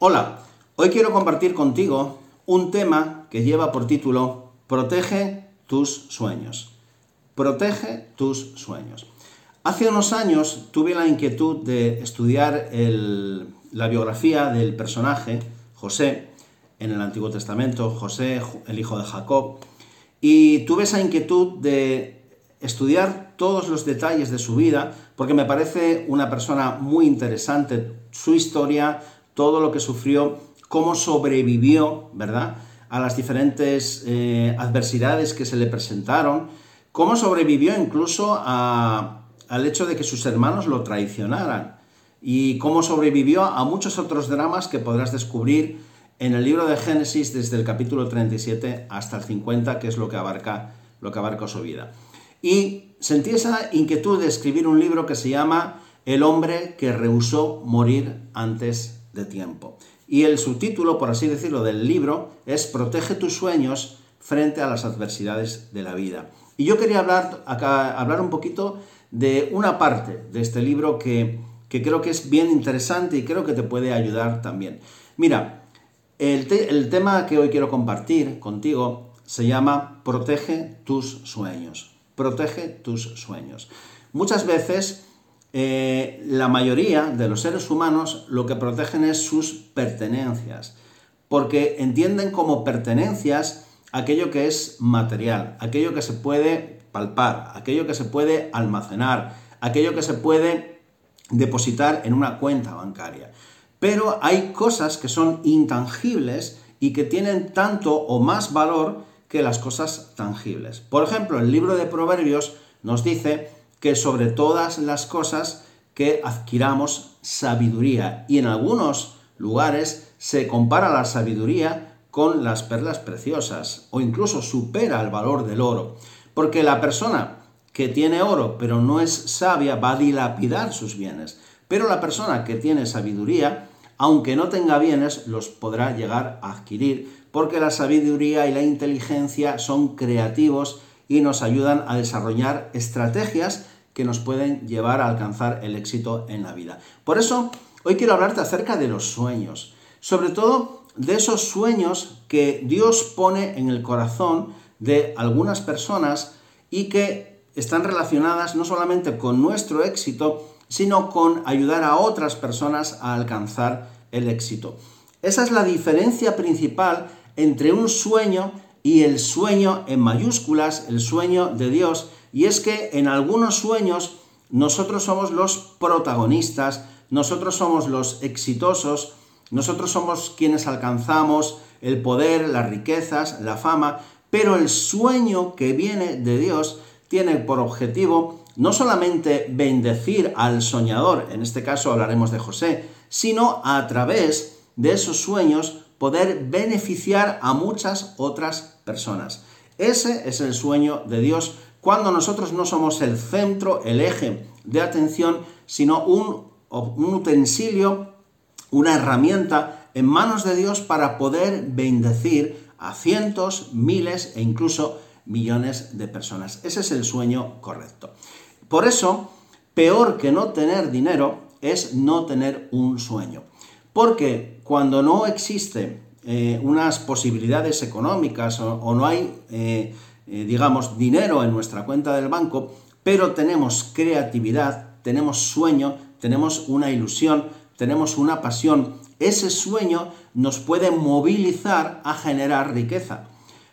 Hola, hoy quiero compartir contigo un tema que lleva por título Protege tus sueños. Protege tus sueños. Hace unos años tuve la inquietud de estudiar la biografía del personaje José en el Antiguo Testamento, José, el hijo de Jacob, y tuve esa inquietud de estudiar todos los detalles de su vida, porque me parece una persona muy interesante, su historia, todo lo que sufrió, cómo sobrevivió, ¿verdad?, a las diferentes eh, adversidades que se le presentaron, cómo sobrevivió incluso al hecho de que sus hermanos lo traicionaran y cómo sobrevivió a muchos otros dramas que podrás descubrir en el libro de Génesis desde el capítulo 37 hasta el 50, que es lo que abarca, lo que abarca su vida. Y sentí esa inquietud de escribir un libro que se llama El hombre que rehusó morir antes de tiempo. Y el subtítulo, por así decirlo, del libro es Protege tus sueños frente a las adversidades de la vida. Y yo quería hablar, acá, hablar un poquito de una parte de este libro que, que creo que es bien interesante y creo que te puede ayudar también. Mira, el, el tema que hoy quiero compartir contigo se llama Protege tus sueños protege tus sueños. Muchas veces eh, la mayoría de los seres humanos lo que protegen es sus pertenencias, porque entienden como pertenencias aquello que es material, aquello que se puede palpar, aquello que se puede almacenar, aquello que se puede depositar en una cuenta bancaria. Pero hay cosas que son intangibles y que tienen tanto o más valor que las cosas tangibles. Por ejemplo, el libro de Proverbios nos dice que sobre todas las cosas que adquiramos sabiduría. Y en algunos lugares se compara la sabiduría con las perlas preciosas o incluso supera el valor del oro, porque la persona que tiene oro pero no es sabia va a dilapidar sus bienes, pero la persona que tiene sabiduría, aunque no tenga bienes, los podrá llegar a adquirir. Porque la sabiduría y la inteligencia son creativos y nos ayudan a desarrollar estrategias que nos pueden llevar a alcanzar el éxito en la vida. Por eso, hoy quiero hablarte acerca de los sueños, sobre todo de esos sueños que Dios pone en el corazón de algunas personas y que están relacionadas no solamente con nuestro éxito, sino con ayudar a otras personas a alcanzar el éxito. Esa es la diferencia principal entre un sueño y el sueño en mayúsculas, el sueño de Dios. Y es que en algunos sueños nosotros somos los protagonistas, nosotros somos los exitosos, nosotros somos quienes alcanzamos el poder, las riquezas, la fama, pero el sueño que viene de Dios tiene por objetivo no solamente bendecir al soñador, en este caso hablaremos de José, sino a través de esos sueños poder beneficiar a muchas otras personas. Ese es el sueño de Dios cuando nosotros no somos el centro, el eje de atención, sino un, utensilio, una herramienta en manos de Dios para poder bendecir a cientos, miles e incluso millones de personas. Ese es el sueño correcto. Por eso, peor que no tener dinero es no tener un sueño. Porque cuando no existe eh, unas posibilidades económicas o, no hay, eh, eh, digamos, dinero en nuestra cuenta del banco, pero tenemos creatividad, tenemos sueño, tenemos una ilusión, tenemos una pasión, ese sueño nos puede movilizar a generar riqueza.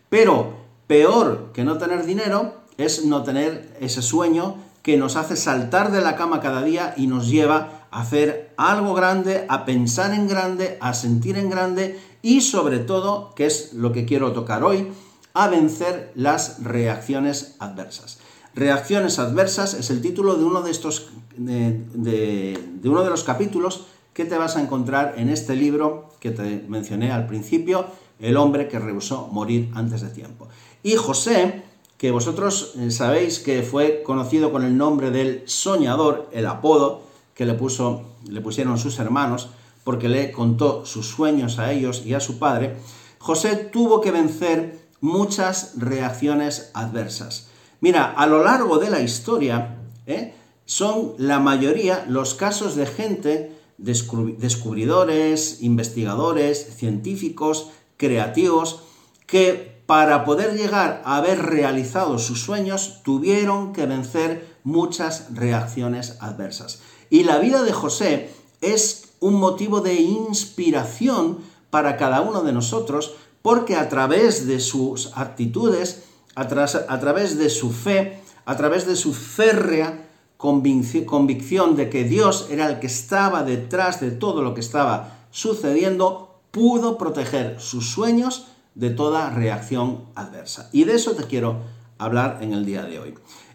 Pero peor que no tener dinero es no tener ese sueño que nos hace saltar de la cama cada día y nos lleva hacer algo grande, a pensar en grande, a sentir en grande y sobre todo, que es lo que quiero tocar hoy, a vencer las reacciones adversas. Reacciones adversas es el título de uno de estos de, uno de los capítulos que te vas a encontrar en este libro que te mencioné al principio, El hombre que rehusó morir antes de tiempo. Y José, que vosotros eh, sabéis que fue conocido con el nombre del soñador, el apodo, que le, puso, le pusieron sus hermanos, porque le contó sus sueños a ellos y a su padre, José tuvo que vencer muchas reacciones adversas. Mira, a lo largo de la historia, ¿eh? son la mayoría los casos de gente descubridores, investigadores, científicos, creativos, que para poder llegar a haber realizado sus sueños tuvieron que vencer muchas reacciones adversas. Y la vida de José es un motivo de inspiración para cada uno de nosotros porque a través de sus actitudes, a, través de su fe, a través de su férrea convicción de que Dios era el que estaba detrás de todo lo que estaba sucediendo, pudo proteger sus sueños de toda reacción adversa. Y de eso te quiero hablar en el día de hoy.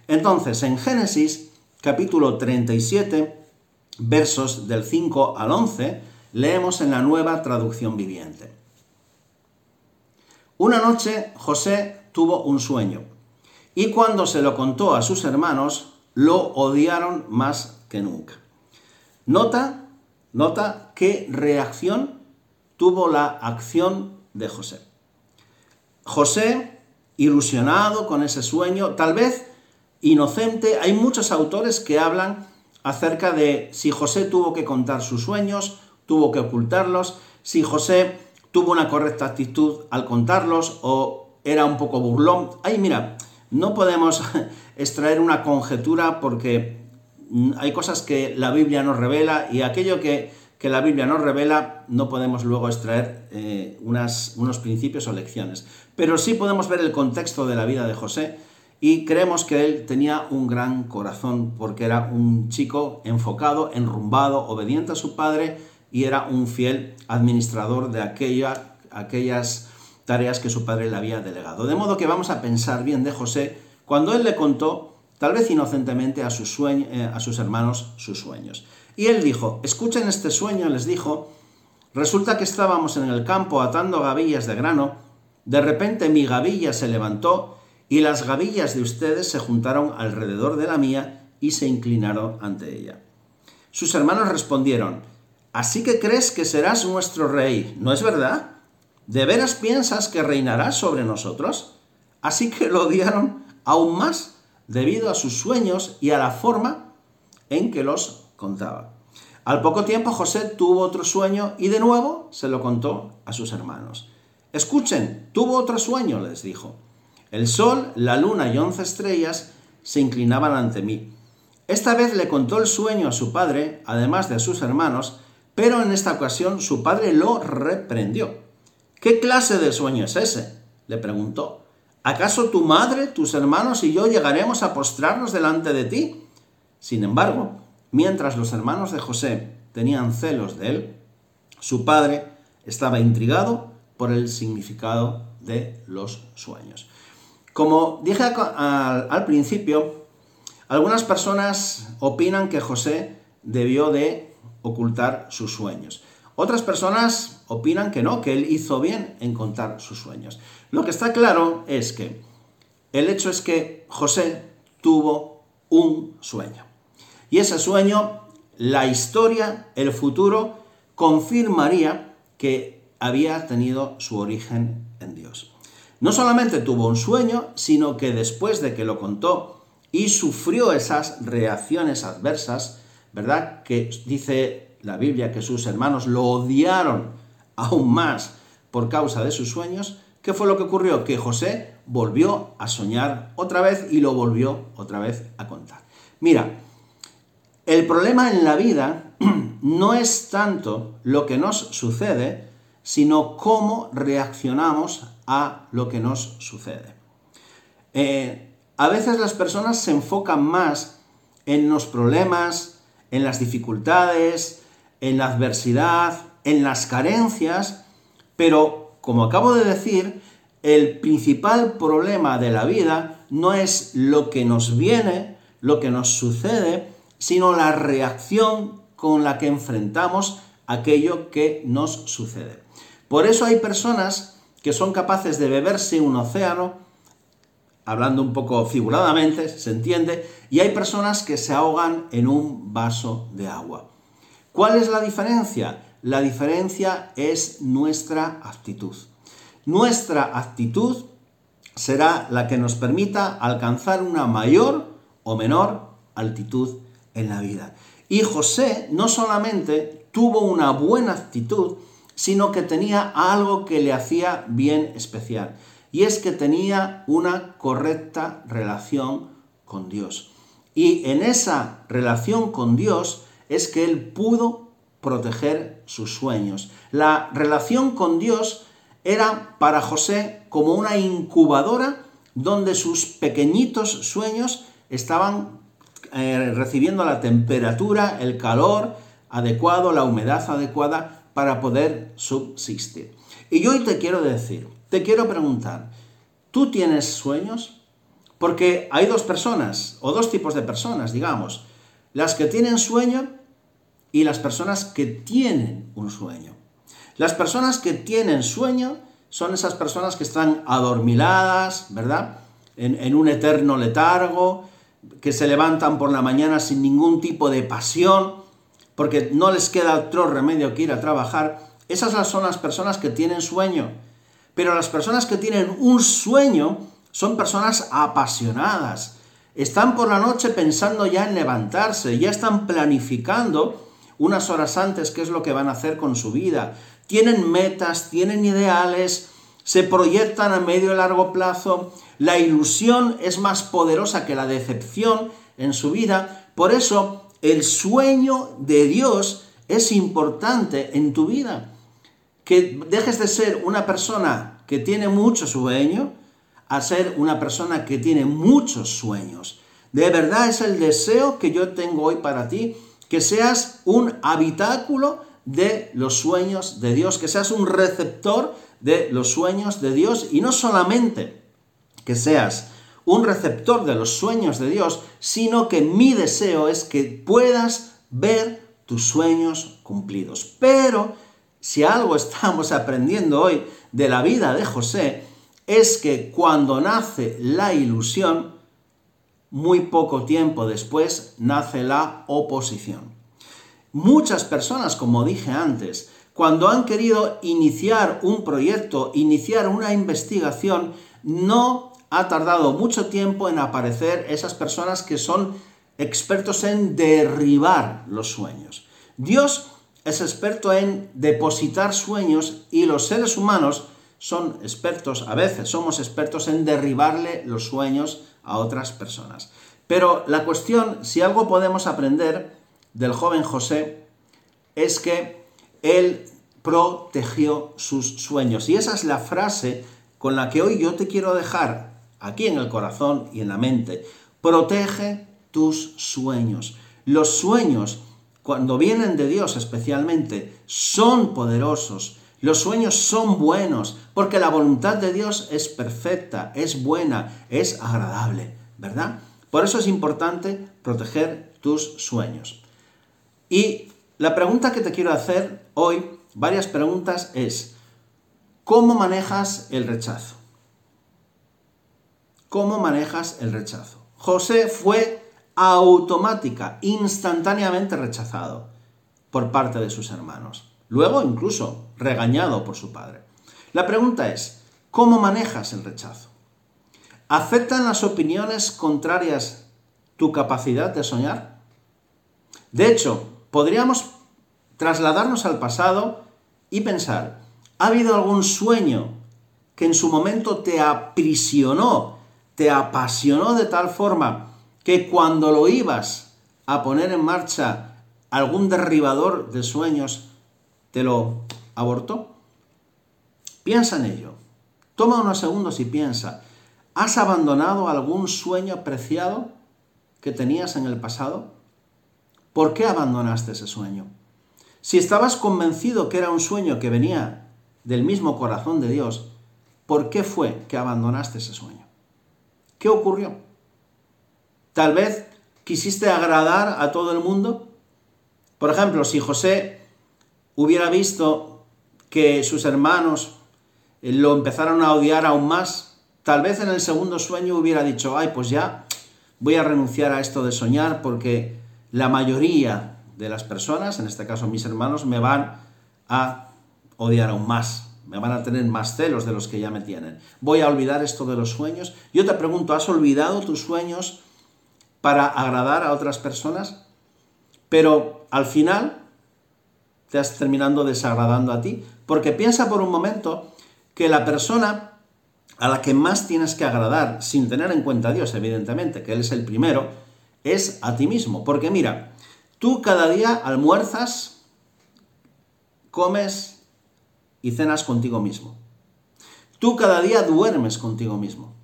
Entonces, en Génesis capítulo 37, versos del 5 al 11, leemos en la nueva traducción viviente. Una noche José tuvo un sueño y cuando se lo contó a sus hermanos, lo odiaron más que nunca. Nota, nota qué reacción tuvo la acción de José. José, ilusionado con ese sueño, tal vez inocente, hay muchos autores que hablan acerca de si José tuvo que contar sus sueños, tuvo que ocultarlos, si José tuvo una correcta actitud al contarlos o era un poco burlón. Ay, mira, no podemos extraer una conjetura porque hay cosas que la Biblia nos revela y aquello que, la Biblia nos revela no podemos luego extraer eh, unas, unos principios o lecciones. Pero sí podemos ver el contexto de la vida de José y creemos que él tenía un gran corazón porque era un chico enfocado, enrumbado, obediente a su padre y era un fiel administrador de aquella, aquellas tareas que su padre le había delegado. De modo que vamos a pensar bien de José cuando él le contó, tal vez inocentemente, a sus, eh, a sus hermanos sus sueños. Y él dijo, escuchen este sueño, les dijo, resulta que estábamos en el campo atando gavillas de grano, de repente mi gavilla se levantó y las gavillas de ustedes se juntaron alrededor de la mía y se inclinaron ante ella. Sus hermanos respondieron, Así que crees que serás nuestro rey, ¿no es verdad? ¿De veras piensas que reinarás sobre nosotros? Así que lo odiaron aún más debido a sus sueños y a la forma en que los contaba. Al poco tiempo José tuvo otro sueño y de nuevo se lo contó a sus hermanos. Escuchen, tuvo otro sueño, les dijo. El sol, la luna y once estrellas se inclinaban ante mí. Esta vez le contó el sueño a su padre, además de a sus hermanos, pero en esta ocasión su padre lo reprendió. ¿Qué clase de sueño es ese? le preguntó. ¿Acaso tu madre, tus hermanos y yo llegaremos a postrarnos delante de ti? Sin embargo, mientras los hermanos de José tenían celos de él, su padre estaba intrigado por el significado de los sueños. Como dije al, principio, algunas personas opinan que José debió de ocultar sus sueños. Otras personas opinan que no, que él hizo bien en contar sus sueños. Lo que está claro es que el hecho es que José tuvo un sueño. Y ese sueño, la historia, el futuro, confirmaría que había tenido su origen en Dios. No solamente tuvo un sueño, sino que después de que lo contó y sufrió esas reacciones adversas, ¿verdad? Que dice la Biblia que sus hermanos lo odiaron aún más por causa de sus sueños. ¿Qué fue lo que ocurrió? Que José volvió a soñar otra vez y lo volvió otra vez a contar. Mira, el problema en la vida no es tanto lo que nos sucede, sino cómo reaccionamos a lo que nos sucede. Eh, a veces las personas se enfocan más en los problemas, en las dificultades, en la adversidad, en las carencias, pero como acabo de decir, el principal problema de la vida no es lo que nos viene, lo que nos sucede, sino la reacción con la que enfrentamos aquello que nos sucede. Por eso hay personas que son capaces de beberse un océano hablando un poco figuradamente, se entiende, y hay personas que se ahogan en un vaso de agua. ¿Cuál es la diferencia? La diferencia es nuestra actitud. Nuestra actitud será la que nos permita alcanzar una mayor o menor altitud en la vida. Y José no solamente tuvo una buena actitud, sino que tenía algo que le hacía bien especial. Y es que tenía una correcta relación con Dios. Y en esa relación con Dios es que él pudo proteger sus sueños. La relación con Dios era para José como una incubadora donde sus pequeñitos sueños estaban eh, recibiendo la temperatura, el calor adecuado, la humedad adecuada para poder subsistir. Y yo hoy te quiero decir, te quiero preguntar, ¿tú tienes sueños? Porque hay dos personas, o dos tipos de personas, digamos, las que tienen sueño y las personas que tienen un sueño. Las personas que tienen sueño son esas personas que están adormiladas, ¿verdad? En, un eterno letargo, que se levantan por la mañana sin ningún tipo de pasión, porque no les queda otro remedio que ir a trabajar. Esas son las personas que tienen sueño. Pero las personas que tienen un sueño son personas apasionadas. Están por la noche pensando ya en levantarse, ya están planificando unas horas antes qué es lo que van a hacer con su vida tienen metas, tienen ideales, se proyectan a medio y largo plazo, la ilusión es más poderosa que la decepción en su vida, por eso el sueño de Dios es importante en tu vida. Que dejes de ser una persona que tiene mucho sueño a ser una persona que tiene muchos sueños. De verdad es el deseo que yo tengo hoy para ti, que seas un habitáculo de los sueños de Dios, que seas un receptor de los sueños de Dios y no solamente que seas un receptor de los sueños de Dios, sino que mi deseo es que puedas ver tus sueños cumplidos. Pero si algo estamos aprendiendo hoy de la vida de José, es que cuando nace la ilusión, muy poco tiempo después nace la oposición. Muchas personas, como dije antes, cuando han querido iniciar un proyecto, iniciar una investigación, no ha tardado mucho tiempo en aparecer esas personas que son expertos en derribar los sueños. Dios es experto en depositar sueños y los seres humanos son expertos, a veces somos expertos en derribarle los sueños a otras personas. Pero la cuestión, si algo podemos aprender del joven José es que él protegió sus sueños. Y esa es la frase con la que hoy yo te quiero dejar aquí en el corazón y en la mente. Protege tus sueños. Los sueños, cuando vienen de Dios especialmente, son poderosos. Los sueños son buenos, porque la voluntad de Dios es perfecta, es buena, es agradable, ¿verdad? Por eso es importante proteger tus sueños. Y la pregunta que te quiero hacer hoy, varias preguntas, es, ¿cómo manejas el rechazo? ¿Cómo manejas el rechazo? José fue automática, instantáneamente rechazado por parte de sus hermanos. Luego incluso regañado por su padre. La pregunta es, ¿cómo manejas el rechazo? ¿Afectan las opiniones contrarias tu capacidad de soñar? De hecho, podríamos trasladarnos al pasado y pensar, ¿ha habido algún sueño que en su momento te aprisionó, te apasionó de tal forma que cuando lo ibas a poner en marcha algún derribador de sueños te lo abortó? Piensa en ello. Toma unos segundos y piensa, ¿has abandonado algún sueño preciado que tenías en el pasado? ¿Por qué abandonaste ese sueño? Si estabas convencido que era un sueño que venía del mismo corazón de Dios, ¿por qué fue que abandonaste ese sueño? ¿Qué ocurrió? Tal vez quisiste agradar a todo el mundo. Por ejemplo, si José hubiera visto que sus hermanos lo empezaron a odiar aún más, tal vez en el segundo sueño hubiera dicho, ay, pues ya voy a renunciar a esto de soñar porque la mayoría de las personas, en este caso mis hermanos, me van a odiar aún más, me van a tener más celos de los que ya me tienen. Voy a olvidar esto de los sueños. Yo te pregunto, ¿has olvidado tus sueños para agradar a otras personas? Pero al final te estás terminando desagradando a ti. Porque piensa por un momento que la persona a la que más tienes que agradar, sin tener en cuenta a Dios, evidentemente, que Él es el primero, es a ti mismo. Porque mira, tú cada día almuerzas, comes y cenas contigo mismo. Tú cada día duermes contigo mismo.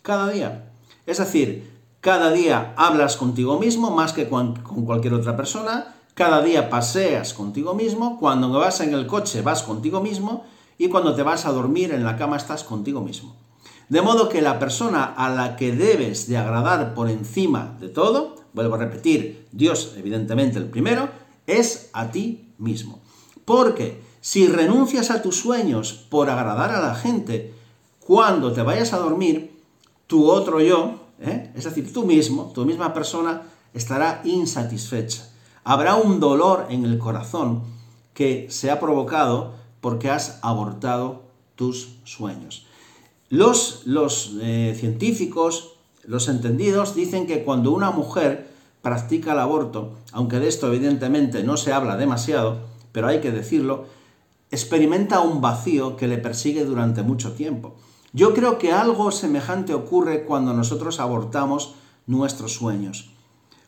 Cada día. Es decir, cada día hablas contigo mismo más que con cualquier otra persona. Cada día paseas contigo mismo. Cuando vas en el coche vas contigo mismo. Y cuando te vas a dormir en la cama estás contigo mismo. De modo que la persona a la que debes de agradar por encima de todo, vuelvo a repetir, Dios evidentemente el primero, es a ti mismo. Porque si renuncias a tus sueños por agradar a la gente, cuando te vayas a dormir, tu otro yo, ¿eh? es decir, tú mismo, tu misma persona, estará insatisfecha. Habrá un dolor en el corazón que se ha provocado porque has abortado tus sueños. Los, los eh, científicos, los entendidos, dicen que cuando una mujer practica el aborto, aunque de esto evidentemente no se habla demasiado, pero hay que decirlo, experimenta un vacío que le persigue durante mucho tiempo. Yo creo que algo semejante ocurre cuando nosotros abortamos nuestros sueños.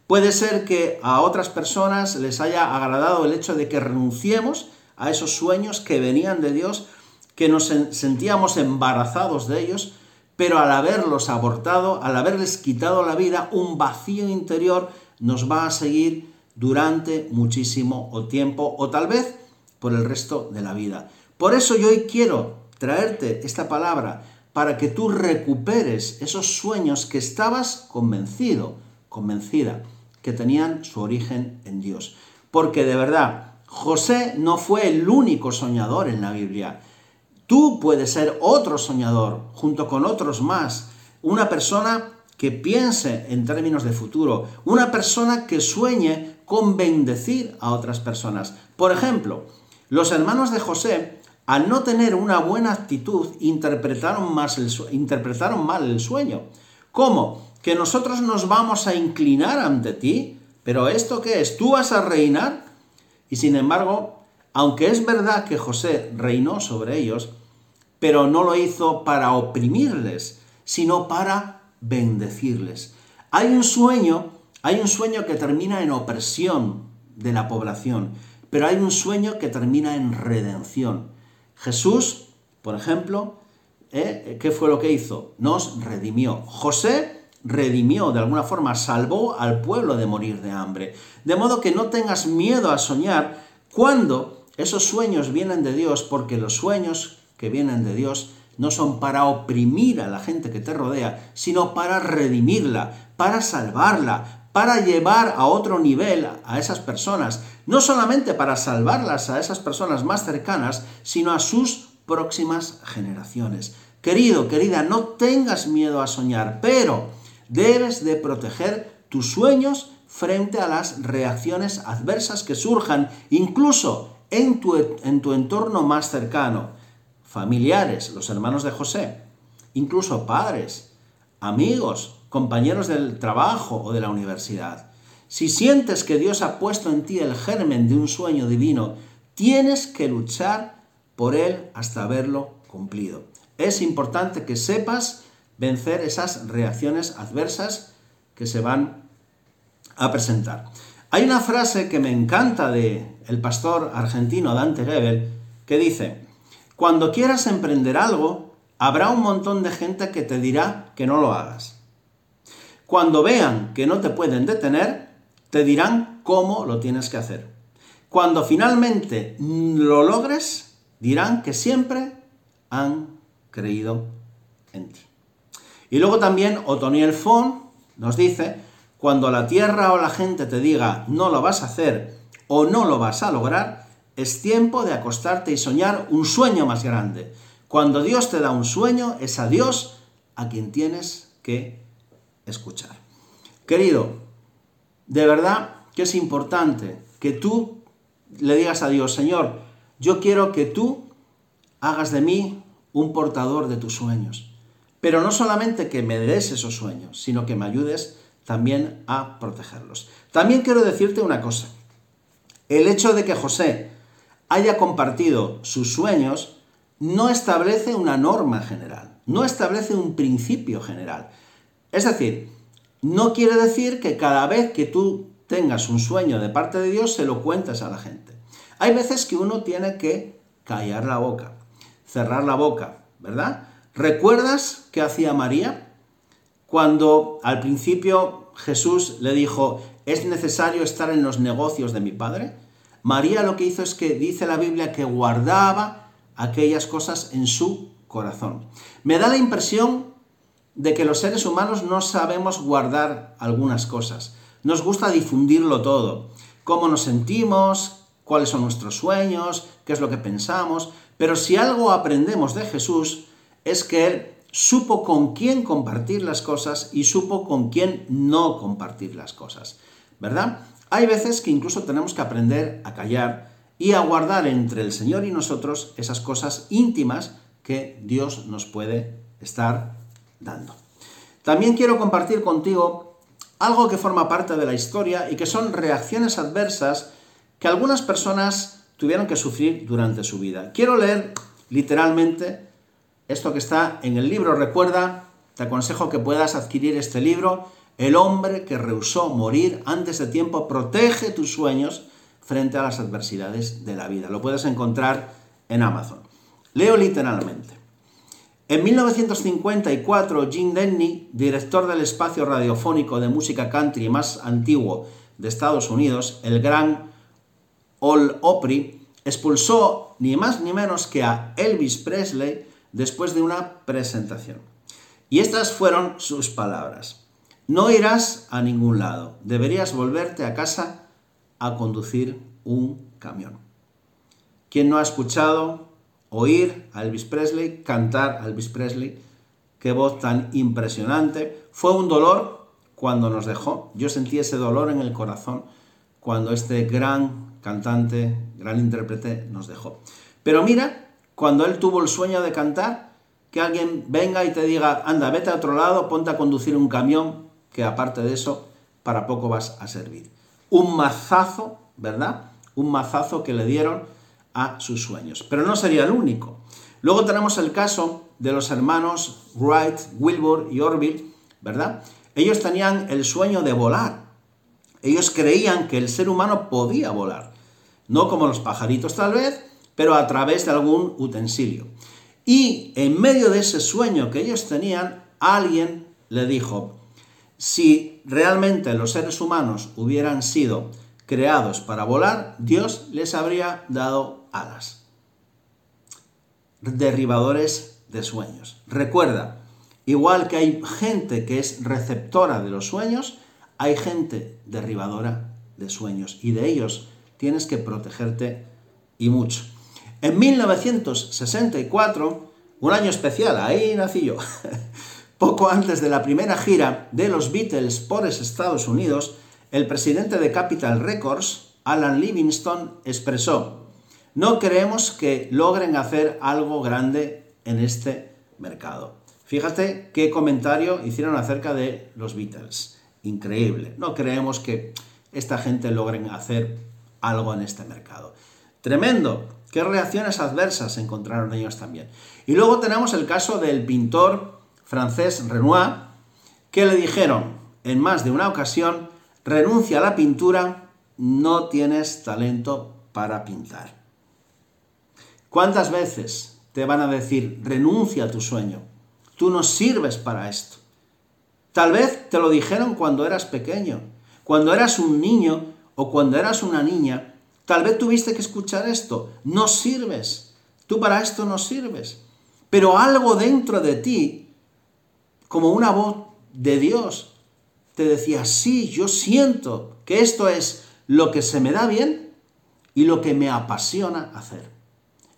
Puede ser que a otras personas les haya agradado el hecho de que renunciemos a esos sueños que venían de Dios que nos sentíamos embarazados de ellos, pero al haberlos abortado, al haberles quitado la vida, un vacío interior nos va a seguir durante muchísimo tiempo o tal vez por el resto de la vida. Por eso yo hoy quiero traerte esta palabra para que tú recuperes esos sueños que estabas convencido, convencida, que tenían su origen en Dios. Porque de verdad, José no fue el único soñador en la Biblia. Tú puedes ser otro soñador, junto con otros más. Una persona que piense en términos de futuro. Una persona que sueñe con bendecir a otras personas. Por ejemplo, los hermanos de José, al no tener una buena actitud, interpretaron, más el, interpretaron mal el sueño. ¿Cómo? Que nosotros nos vamos a inclinar ante ti. ¿Pero esto qué es? ¿Tú vas a reinar? Y sin embargo, aunque es verdad que José reinó sobre ellos, pero no lo hizo para oprimirles, sino para bendecirles. Hay un sueño, hay un sueño que termina en opresión de la población, pero hay un sueño que termina en redención. Jesús, por ejemplo, ¿eh? ¿qué fue lo que hizo? Nos redimió. José redimió, de alguna forma salvó al pueblo de morir de hambre. De modo que no tengas miedo a soñar cuando esos sueños vienen de Dios, porque los sueños que vienen de Dios no son para oprimir a la gente que te rodea, sino para redimirla, para salvarla, para llevar a otro nivel a esas personas, no solamente para salvarlas a esas personas más cercanas, sino a sus próximas generaciones. Querido, querida, no tengas miedo a soñar, pero debes de proteger tus sueños frente a las reacciones adversas que surjan, incluso en tu, en tu entorno más cercano familiares, los hermanos de José, incluso padres, amigos, compañeros del trabajo o de la universidad. Si sientes que Dios ha puesto en ti el germen de un sueño divino, tienes que luchar por él hasta haberlo cumplido. Es importante que sepas vencer esas reacciones adversas que se van a presentar. Hay una frase que me encanta de el pastor argentino Dante Gebel que dice: cuando quieras emprender algo, habrá un montón de gente que te dirá que no lo hagas. Cuando vean que no te pueden detener, te dirán cómo lo tienes que hacer. Cuando finalmente lo logres, dirán que siempre han creído en ti. Y luego también Otoniel Fon nos dice, cuando la tierra o la gente te diga no lo vas a hacer o no lo vas a lograr, es tiempo de acostarte y soñar un sueño más grande. Cuando Dios te da un sueño, es a Dios a quien tienes que escuchar. Querido, de verdad que es importante que tú le digas a Dios, Señor, yo quiero que tú hagas de mí un portador de tus sueños. Pero no solamente que me des esos sueños, sino que me ayudes también a protegerlos. También quiero decirte una cosa. El hecho de que José haya compartido sus sueños, no establece una norma general, no establece un principio general. Es decir, no quiere decir que cada vez que tú tengas un sueño de parte de Dios se lo cuentes a la gente. Hay veces que uno tiene que callar la boca, cerrar la boca, ¿verdad? ¿Recuerdas qué hacía María? Cuando al principio Jesús le dijo, es necesario estar en los negocios de mi Padre. María lo que hizo es que dice la Biblia que guardaba aquellas cosas en su corazón. Me da la impresión de que los seres humanos no sabemos guardar algunas cosas. Nos gusta difundirlo todo. Cómo nos sentimos, cuáles son nuestros sueños, qué es lo que pensamos. Pero si algo aprendemos de Jesús es que Él supo con quién compartir las cosas y supo con quién no compartir las cosas. ¿Verdad? Hay veces que incluso tenemos que aprender a callar y a guardar entre el Señor y nosotros esas cosas íntimas que Dios nos puede estar dando. También quiero compartir contigo algo que forma parte de la historia y que son reacciones adversas que algunas personas tuvieron que sufrir durante su vida. Quiero leer literalmente esto que está en el libro. Recuerda, te aconsejo que puedas adquirir este libro. El hombre que rehusó morir antes de tiempo protege tus sueños frente a las adversidades de la vida. Lo puedes encontrar en Amazon. Leo literalmente. En 1954, Jim Denny, director del espacio radiofónico de música country más antiguo de Estados Unidos, el gran All Opry, expulsó ni más ni menos que a Elvis Presley después de una presentación. Y estas fueron sus palabras. No irás a ningún lado, deberías volverte a casa a conducir un camión. ¿Quién no ha escuchado oír a Elvis Presley, cantar a Elvis Presley? Qué voz tan impresionante. Fue un dolor cuando nos dejó. Yo sentí ese dolor en el corazón cuando este gran cantante, gran intérprete nos dejó. Pero mira cuando él tuvo el sueño de cantar, que alguien venga y te diga, anda, vete a otro lado, ponte a conducir un camión, que aparte de eso, para poco vas a servir. Un mazazo, ¿verdad? Un mazazo que le dieron a sus sueños. Pero no sería el único. Luego tenemos el caso de los hermanos Wright, Wilbur y Orville, ¿verdad? Ellos tenían el sueño de volar. Ellos creían que el ser humano podía volar. No como los pajaritos tal vez, pero a través de algún utensilio. Y en medio de ese sueño que ellos tenían, alguien le dijo, si realmente los seres humanos hubieran sido creados para volar, Dios les habría dado alas. Derribadores de sueños. Recuerda, igual que hay gente que es receptora de los sueños, hay gente derribadora de sueños y de ellos tienes que protegerte y mucho. En 1964, un año especial, ahí nací yo, poco antes de la primera gira de los Beatles por Estados Unidos, el presidente de Capital Records, Alan Livingston, expresó, no creemos que logren hacer algo grande en este mercado. Fíjate qué comentario hicieron acerca de los Beatles. Increíble. No creemos que esta gente logren hacer algo en este mercado. Tremendo. ¿Qué reacciones adversas encontraron ellos también? Y luego tenemos el caso del pintor francés Renoir, que le dijeron en más de una ocasión, renuncia a la pintura, no tienes talento para pintar. ¿Cuántas veces te van a decir, renuncia a tu sueño? Tú no sirves para esto. Tal vez te lo dijeron cuando eras pequeño, cuando eras un niño o cuando eras una niña Tal vez tuviste que escuchar esto. No sirves. Tú para esto no sirves. Pero algo dentro de ti, como una voz de Dios, te decía, sí, yo siento que esto es lo que se me da bien y lo que me apasiona hacer.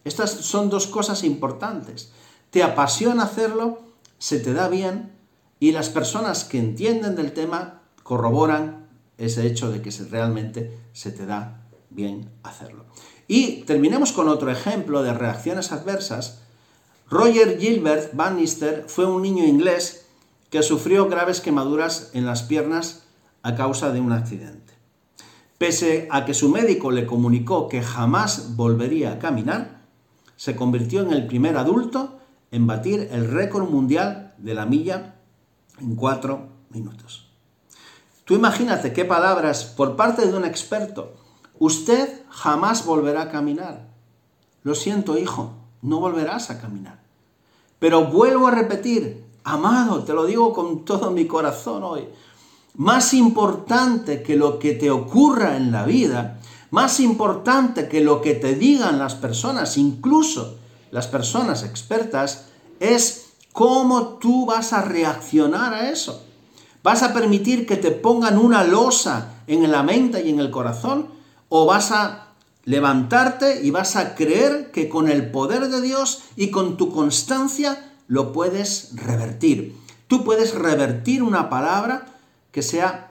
Estas son dos cosas importantes. Te apasiona hacerlo, se te da bien y las personas que entienden del tema corroboran ese hecho de que realmente se te da bien hacerlo. Y terminemos con otro ejemplo de reacciones adversas. Roger Gilbert Bannister fue un niño inglés que sufrió graves quemaduras en las piernas a causa de un accidente. pese a que su médico le comunicó que jamás volvería a caminar, se convirtió en el primer adulto en batir el récord mundial de la milla en cuatro minutos. Tú imagínate qué palabras por parte de un experto. Usted jamás volverá a caminar. Lo siento, hijo, no volverás a caminar. Pero vuelvo a repetir, amado, te lo digo con todo mi corazón hoy, más importante que lo que te ocurra en la vida, más importante que lo que te digan las personas, incluso las personas expertas, es cómo tú vas a reaccionar a eso. ¿Vas a permitir que te pongan una losa en la mente y en el corazón? ¿O vas a levantarte y vas a creer que con el poder de Dios y con tu constancia lo puedes revertir. Tú puedes revertir una palabra que sea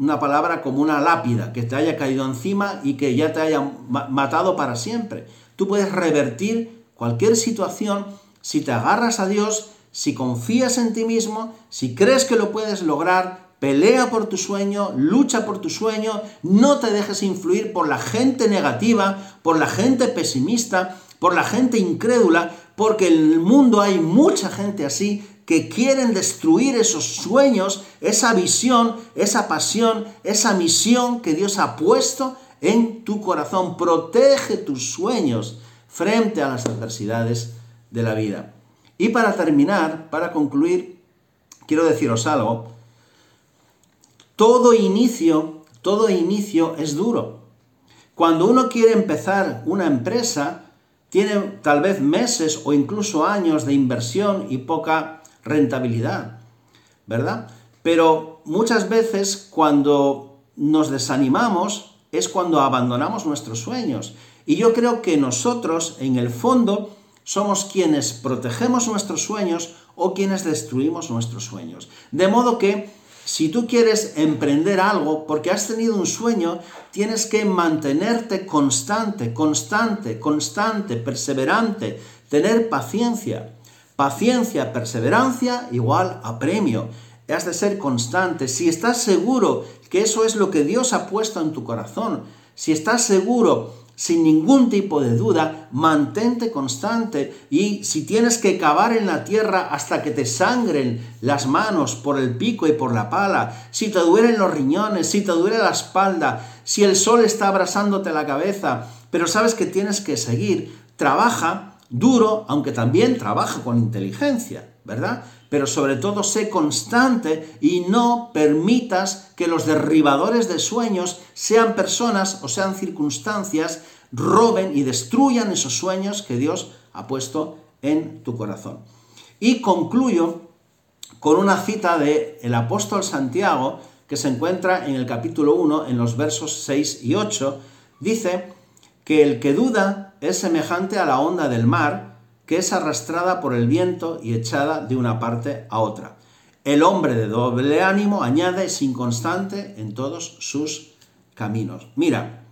una palabra como una lápida, que te haya caído encima y que ya te haya matado para siempre. Tú puedes revertir cualquier situación si te agarras a Dios, si confías en ti mismo, si crees que lo puedes lograr, Pelea por tu sueño, lucha por tu sueño, no te dejes influir por la gente negativa, por la gente pesimista, por la gente incrédula, porque en el mundo hay mucha gente así que quieren destruir esos sueños, esa visión, esa pasión, esa misión que Dios ha puesto en tu corazón. Protege tus sueños frente a las adversidades de la vida. Y para terminar, para concluir, quiero deciros algo todo inicio, todo inicio es duro. Cuando uno quiere empezar una empresa, tiene tal vez meses o incluso años de inversión y poca rentabilidad, ¿verdad? Pero muchas veces cuando nos desanimamos es cuando abandonamos nuestros sueños. Y yo creo que nosotros, en el fondo, somos quienes protegemos nuestros sueños o quienes destruimos nuestros sueños. De modo que si tú quieres emprender algo porque has tenido un sueño, tienes que mantenerte constante, constante, constante, perseverante, tener paciencia. Paciencia, perseverancia igual a premio. Has de ser constante. Si estás seguro que eso es lo que Dios ha puesto en tu corazón, si estás seguro sin ningún tipo de duda, mantente constante y si tienes que cavar en la tierra hasta que te sangren las manos por el pico y por la pala, si te duelen los riñones, si te duele la espalda, si el sol está abrasándote la cabeza, pero sabes que tienes que seguir, trabaja duro, aunque también trabaja con inteligencia, ¿verdad? pero sobre todo sé constante y no permitas que los derribadores de sueños sean personas o sean circunstancias, roben y destruyan esos sueños que Dios ha puesto en tu corazón. Y concluyo con una cita del el apóstol Santiago que se encuentra en el capítulo 1, en los versos 6 y 8, dice que el que duda es semejante a la onda del mar, que es arrastrada por el viento y echada de una parte a otra. El hombre de doble ánimo, añade, es inconstante en todos sus caminos. Mira,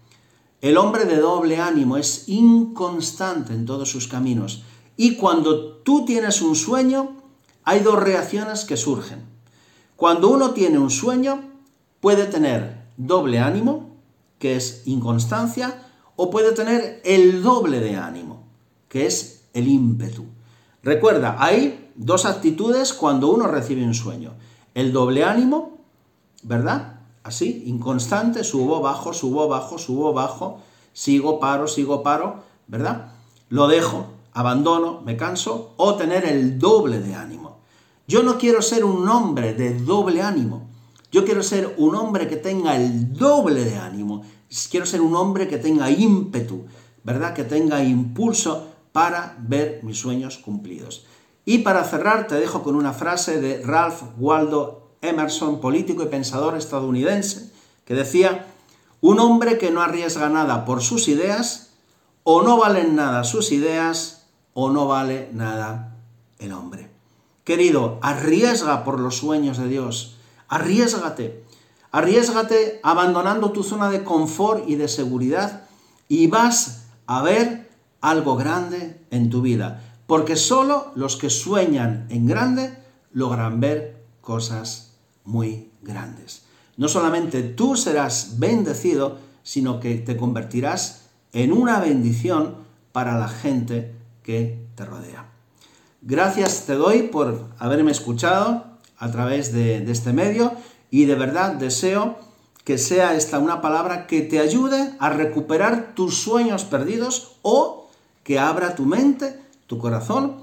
el hombre de doble ánimo es inconstante en todos sus caminos. Y cuando tú tienes un sueño, hay dos reacciones que surgen. Cuando uno tiene un sueño, puede tener doble ánimo, que es inconstancia, o puede tener el doble de ánimo, que es el ímpetu. Recuerda, hay dos actitudes cuando uno recibe un sueño. El doble ánimo, ¿verdad? Así, inconstante, subo, bajo, subo, bajo, subo, bajo, sigo, paro, sigo, paro, ¿verdad? Lo dejo, abandono, me canso, o tener el doble de ánimo. Yo no quiero ser un hombre de doble ánimo. Yo quiero ser un hombre que tenga el doble de ánimo. Quiero ser un hombre que tenga ímpetu, ¿verdad? Que tenga impulso para ver mis sueños cumplidos. Y para cerrar te dejo con una frase de Ralph Waldo Emerson, político y pensador estadounidense, que decía, un hombre que no arriesga nada por sus ideas, o no valen nada sus ideas, o no vale nada el hombre. Querido, arriesga por los sueños de Dios, arriesgate, arriesgate abandonando tu zona de confort y de seguridad y vas a ver algo grande en tu vida, porque solo los que sueñan en grande logran ver cosas muy grandes. No solamente tú serás bendecido, sino que te convertirás en una bendición para la gente que te rodea. Gracias te doy por haberme escuchado a través de, de este medio y de verdad deseo que sea esta una palabra que te ayude a recuperar tus sueños perdidos o que abra tu mente, tu corazón,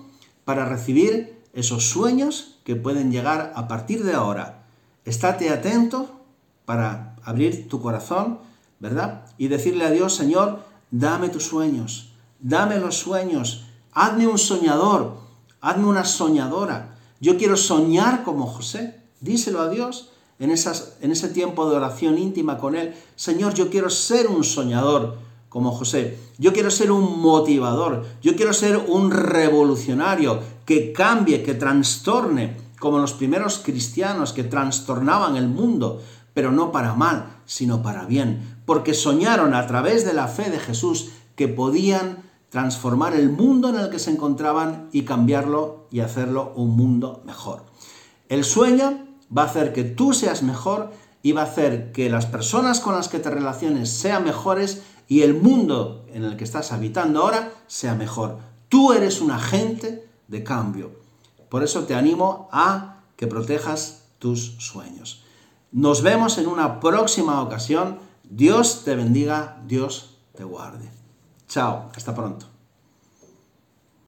para recibir esos sueños que pueden llegar a partir de ahora. Estate atento para abrir tu corazón, ¿verdad? Y decirle a Dios, Señor, dame tus sueños, dame los sueños, hazme un soñador, hazme una soñadora. Yo quiero soñar como José. Díselo a Dios en, esas, en ese tiempo de oración íntima con Él. Señor, yo quiero ser un soñador como José. Yo quiero ser un motivador. Yo quiero ser un revolucionario que cambie, que trastorne, como los primeros cristianos que trastornaban el mundo, pero no para mal, sino para bien, porque soñaron a través de la fe de Jesús que podían transformar el mundo en el que se encontraban y cambiarlo y hacerlo un mundo mejor. El sueño va a hacer que tú seas mejor y va a hacer que las personas con las que te relaciones sean mejores y el mundo en el que estás habitando ahora sea mejor. Tú eres un agente de cambio. Por eso te animo a que protejas tus sueños. Nos vemos en una próxima ocasión. Dios te bendiga, Dios te guarde. Chao, hasta pronto.